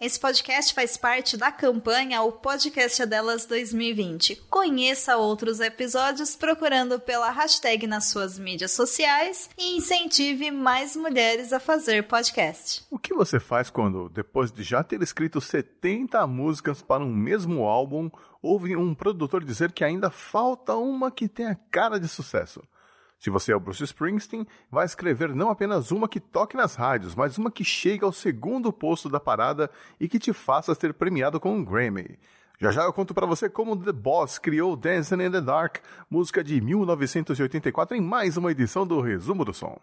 Esse podcast faz parte da campanha O Podcast é Delas 2020. Conheça outros episódios procurando pela hashtag nas suas mídias sociais e incentive mais mulheres a fazer podcast. O que você faz quando, depois de já ter escrito 70 músicas para um mesmo álbum, ouve um produtor dizer que ainda falta uma que tenha cara de sucesso? Se você é o Bruce Springsteen, vai escrever não apenas uma que toque nas rádios, mas uma que chegue ao segundo posto da parada e que te faça ser premiado com um Grammy. Já já eu conto para você como The Boss criou Dancing in the Dark, música de 1984, em mais uma edição do Resumo do Som.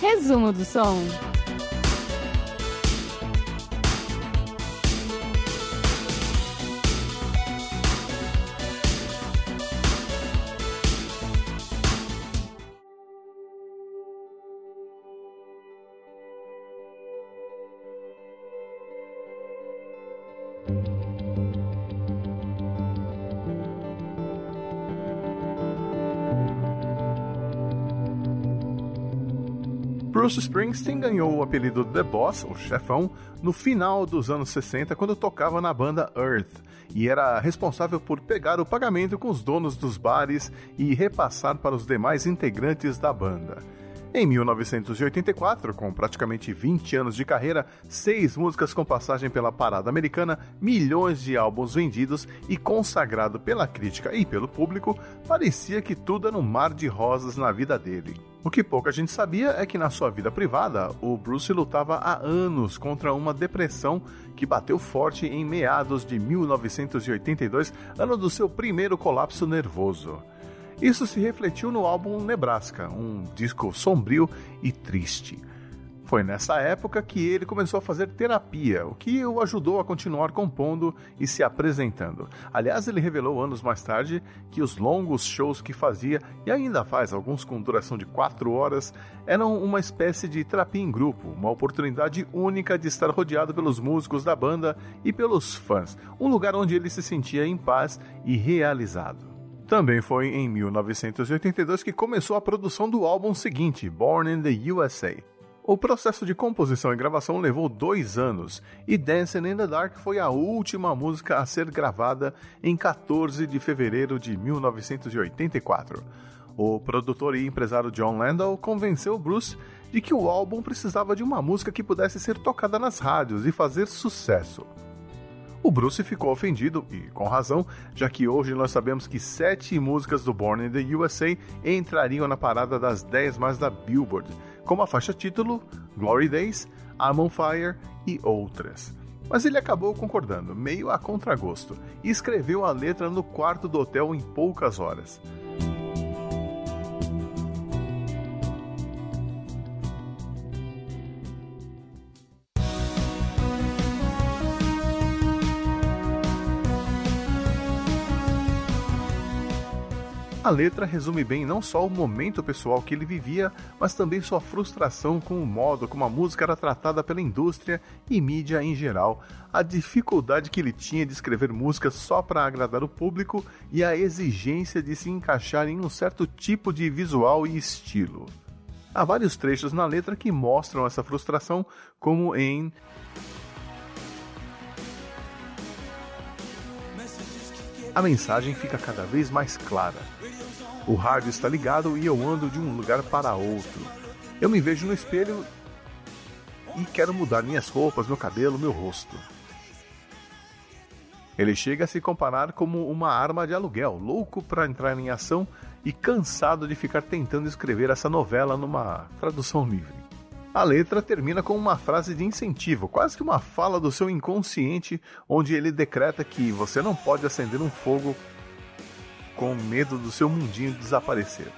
Resumo do Som. Bruce Springsteen ganhou o apelido The Boss, o chefão, no final dos anos 60, quando tocava na banda Earth, e era responsável por pegar o pagamento com os donos dos bares e repassar para os demais integrantes da banda. Em 1984, com praticamente 20 anos de carreira, seis músicas com passagem pela parada americana, milhões de álbuns vendidos e consagrado pela crítica e pelo público, parecia que tudo era um mar de rosas na vida dele. O que pouca gente sabia é que na sua vida privada, o Bruce lutava há anos contra uma depressão que bateu forte em meados de 1982, ano do seu primeiro colapso nervoso. Isso se refletiu no álbum Nebraska, um disco sombrio e triste. Foi nessa época que ele começou a fazer terapia, o que o ajudou a continuar compondo e se apresentando. Aliás, ele revelou anos mais tarde que os longos shows que fazia, e ainda faz alguns com duração de 4 horas, eram uma espécie de terapia em grupo, uma oportunidade única de estar rodeado pelos músicos da banda e pelos fãs, um lugar onde ele se sentia em paz e realizado. Também foi em 1982 que começou a produção do álbum seguinte, Born in the USA. O processo de composição e gravação levou dois anos, e Dancing in the Dark foi a última música a ser gravada em 14 de fevereiro de 1984. O produtor e empresário John Landau convenceu Bruce de que o álbum precisava de uma música que pudesse ser tocada nas rádios e fazer sucesso. O Bruce ficou ofendido, e com razão, já que hoje nós sabemos que sete músicas do Born in the USA entrariam na parada das 10 mais da Billboard, como a faixa título, Glory Days, I'm on Fire e outras. Mas ele acabou concordando, meio a contragosto, e escreveu a letra no quarto do hotel em poucas horas. A letra resume bem não só o momento pessoal que ele vivia, mas também sua frustração com o modo como a música era tratada pela indústria e mídia em geral, a dificuldade que ele tinha de escrever músicas só para agradar o público e a exigência de se encaixar em um certo tipo de visual e estilo. Há vários trechos na letra que mostram essa frustração, como em a mensagem fica cada vez mais clara. O rádio está ligado e eu ando de um lugar para outro. Eu me vejo no espelho e quero mudar minhas roupas, meu cabelo, meu rosto. Ele chega a se comparar como uma arma de aluguel, louco para entrar em ação e cansado de ficar tentando escrever essa novela numa tradução livre. A letra termina com uma frase de incentivo, quase que uma fala do seu inconsciente, onde ele decreta que você não pode acender um fogo com medo do seu mundinho desaparecer.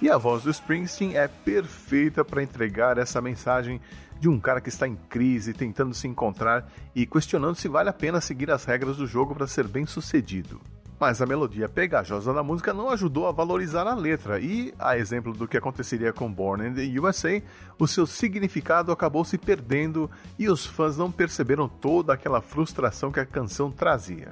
E a voz do Springsteen é perfeita para entregar essa mensagem de um cara que está em crise, tentando se encontrar e questionando se vale a pena seguir as regras do jogo para ser bem sucedido. Mas a melodia pegajosa da música não ajudou a valorizar a letra, e, a exemplo do que aconteceria com Born in the USA, o seu significado acabou se perdendo e os fãs não perceberam toda aquela frustração que a canção trazia.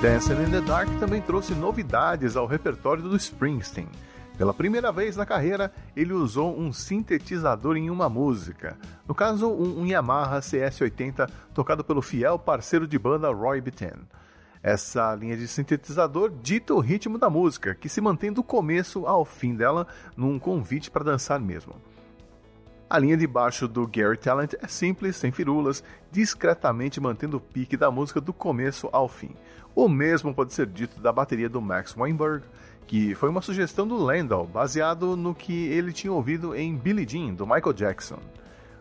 Dancing in the Dark também trouxe novidades ao repertório do Springsteen. Pela primeira vez na carreira, ele usou um sintetizador em uma música, no caso, um Yamaha CS80 tocado pelo fiel parceiro de banda Roy Bittan. Essa linha de sintetizador dita o ritmo da música, que se mantém do começo ao fim dela num convite para dançar mesmo. A linha de baixo do Gary Talent é simples, sem firulas, discretamente mantendo o pique da música do começo ao fim. O mesmo pode ser dito da bateria do Max Weinberg, que foi uma sugestão do Landau, baseado no que ele tinha ouvido em Billie Jean, do Michael Jackson.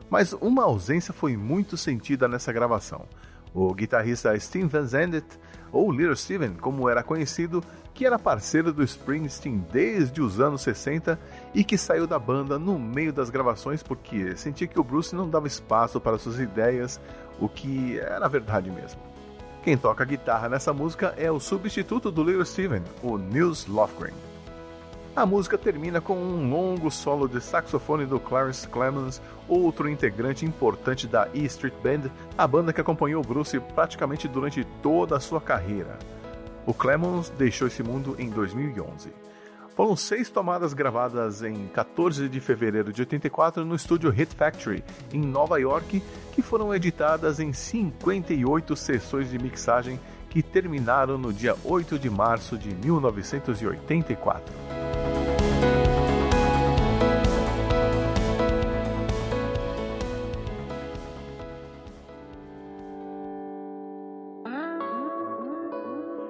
Mas uma ausência foi muito sentida nessa gravação. O guitarrista Steve Van Zandt, ou Little Steven, como era conhecido, que era parceiro do Springsteen desde os anos 60 e que saiu da banda no meio das gravações porque sentia que o Bruce não dava espaço para suas ideias, o que era verdade mesmo. Quem toca guitarra nessa música é o substituto do Little Steven, o Nils Lofgren. A música termina com um longo solo de saxofone do Clarence Clemens, outro integrante importante da E Street Band, a banda que acompanhou Bruce praticamente durante toda a sua carreira. O Clemons deixou esse mundo em 2011. Foram seis tomadas gravadas em 14 de fevereiro de 84 no estúdio Hit Factory, em Nova York, que foram editadas em 58 sessões de mixagem que terminaram no dia 8 de março de 1984.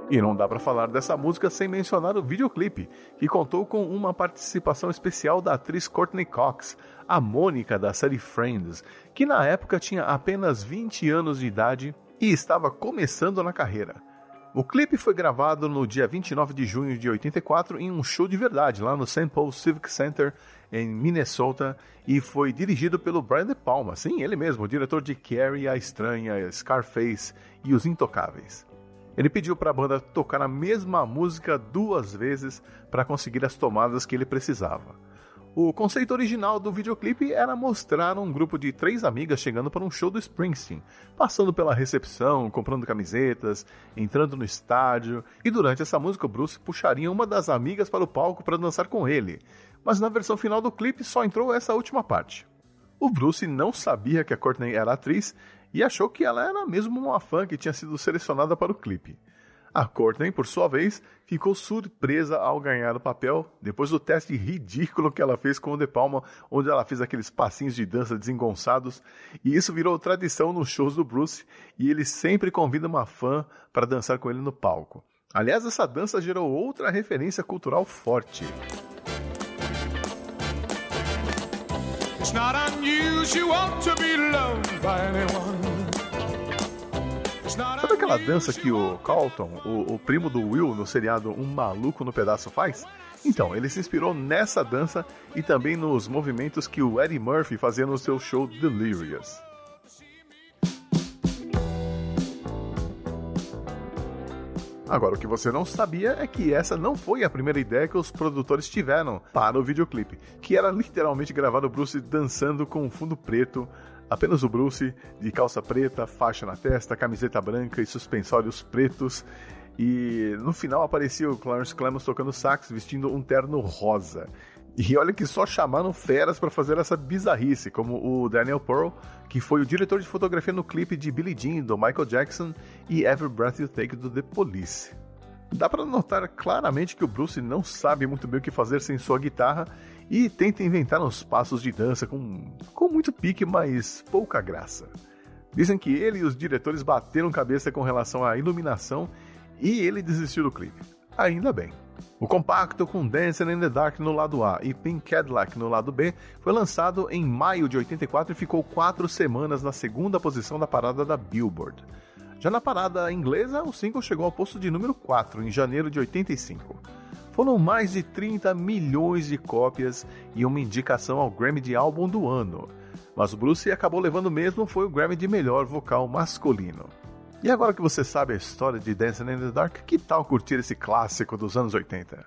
E não dá para falar dessa música sem mencionar o videoclipe, que contou com uma participação especial da atriz Courtney Cox, a Mônica da série Friends, que na época tinha apenas 20 anos de idade e estava começando na carreira. O clipe foi gravado no dia 29 de junho de 84 em um show de verdade lá no St. Paul Civic Center em Minnesota e foi dirigido pelo Brian De Palma, sim, ele mesmo, o diretor de Carrie, A Estranha, Scarface e Os Intocáveis. Ele pediu para a banda tocar a mesma música duas vezes para conseguir as tomadas que ele precisava. O conceito original do videoclipe era mostrar um grupo de três amigas chegando para um show do Springsteen, passando pela recepção, comprando camisetas, entrando no estádio, e durante essa música o Bruce puxaria uma das amigas para o palco para dançar com ele. Mas na versão final do clipe só entrou essa última parte. O Bruce não sabia que a Courtney era atriz e achou que ela era mesmo uma fã que tinha sido selecionada para o clipe. A Courtney, por sua vez, ficou surpresa ao ganhar o papel depois do teste ridículo que ela fez com o De Palma, onde ela fez aqueles passinhos de dança desengonçados, e isso virou tradição nos shows do Bruce, e ele sempre convida uma fã para dançar com ele no palco. Aliás, essa dança gerou outra referência cultural forte. Not unusual to be loved by anyone. Sabe aquela dança que o Carlton, o, o, primo do Will no seriado Um Maluco no Pedaço faz? Então, ele se inspirou nessa dança e também nos movimentos que o Eddie Murphy fazia no seu show Delirious. Agora, o que você não sabia é que essa não foi a primeira ideia que os produtores tiveram para o videoclipe, que era literalmente gravar o Bruce dançando com um fundo preto, apenas o Bruce de calça preta, faixa na testa, camiseta branca e suspensórios pretos. E no final aparecia o Clarence Clemons tocando sax, vestindo um terno rosa. E olha que só chamaram feras para fazer essa bizarrice, como o Daniel Pearl, que foi o diretor de fotografia no clipe de Billie Jean do Michael Jackson e Every Breath You Take do The Police. Dá para notar claramente que o Bruce não sabe muito bem o que fazer sem sua guitarra e tenta inventar uns passos de dança com, com muito pique, mas pouca graça. Dizem que ele e os diretores bateram cabeça com relação à iluminação e ele desistiu do clipe. Ainda bem. O compacto com Dancing in the Dark no lado A e Pink Cadillac no lado B foi lançado em maio de 84 e ficou quatro semanas na segunda posição da parada da Billboard. Já na parada inglesa, o single chegou ao posto de número 4 em janeiro de 85. Foram mais de 30 milhões de cópias e uma indicação ao Grammy de Álbum do Ano. Mas o Bruce acabou levando mesmo foi o Grammy de melhor vocal masculino. E agora que você sabe a história de Dancing in the Dark, que tal curtir esse clássico dos anos 80?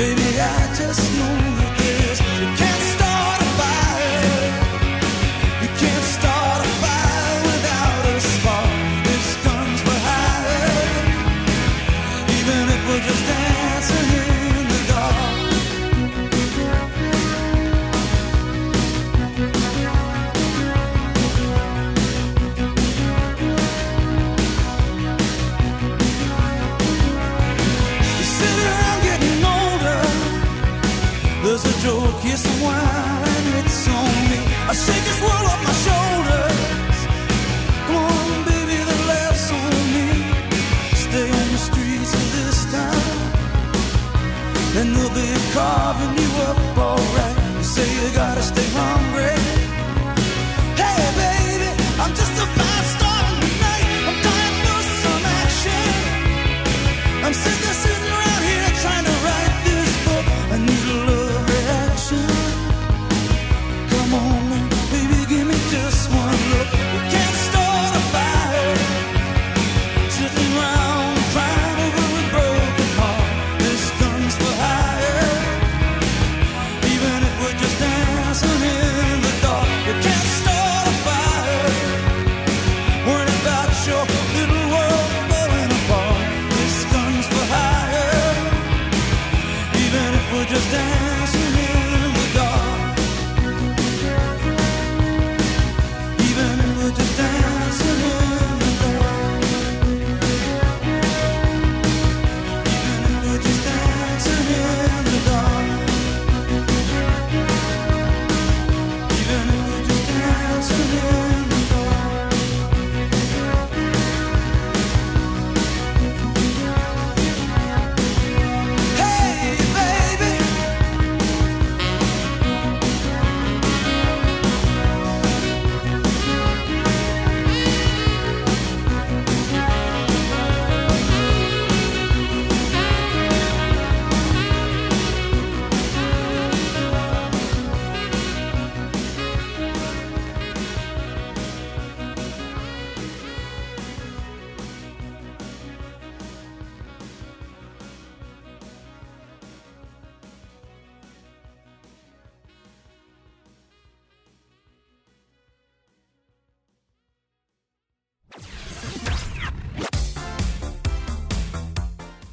Baby, I just know It's wine, it's on me. I shake it.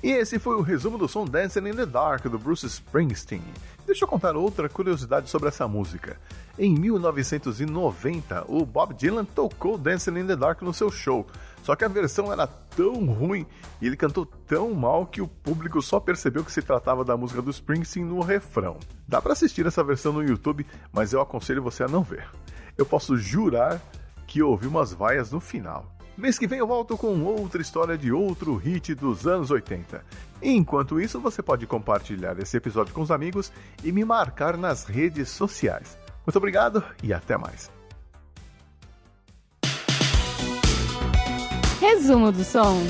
E esse foi o resumo do som Dancing in the Dark do Bruce Springsteen. Deixa eu contar outra curiosidade sobre essa música. Em 1990, o Bob Dylan tocou Dancing in the Dark no seu show, só que a versão era tão ruim e ele cantou tão mal que o público só percebeu que se tratava da música do Springsteen no refrão. Dá para assistir essa versão no YouTube, mas eu aconselho você a não ver. Eu posso jurar que ouvi umas vaias no final. Mês que vem eu volto com outra história de outro hit dos anos 80. Enquanto isso, você pode compartilhar esse episódio com os amigos e me marcar nas redes sociais. Muito obrigado e até mais. Resumo do som.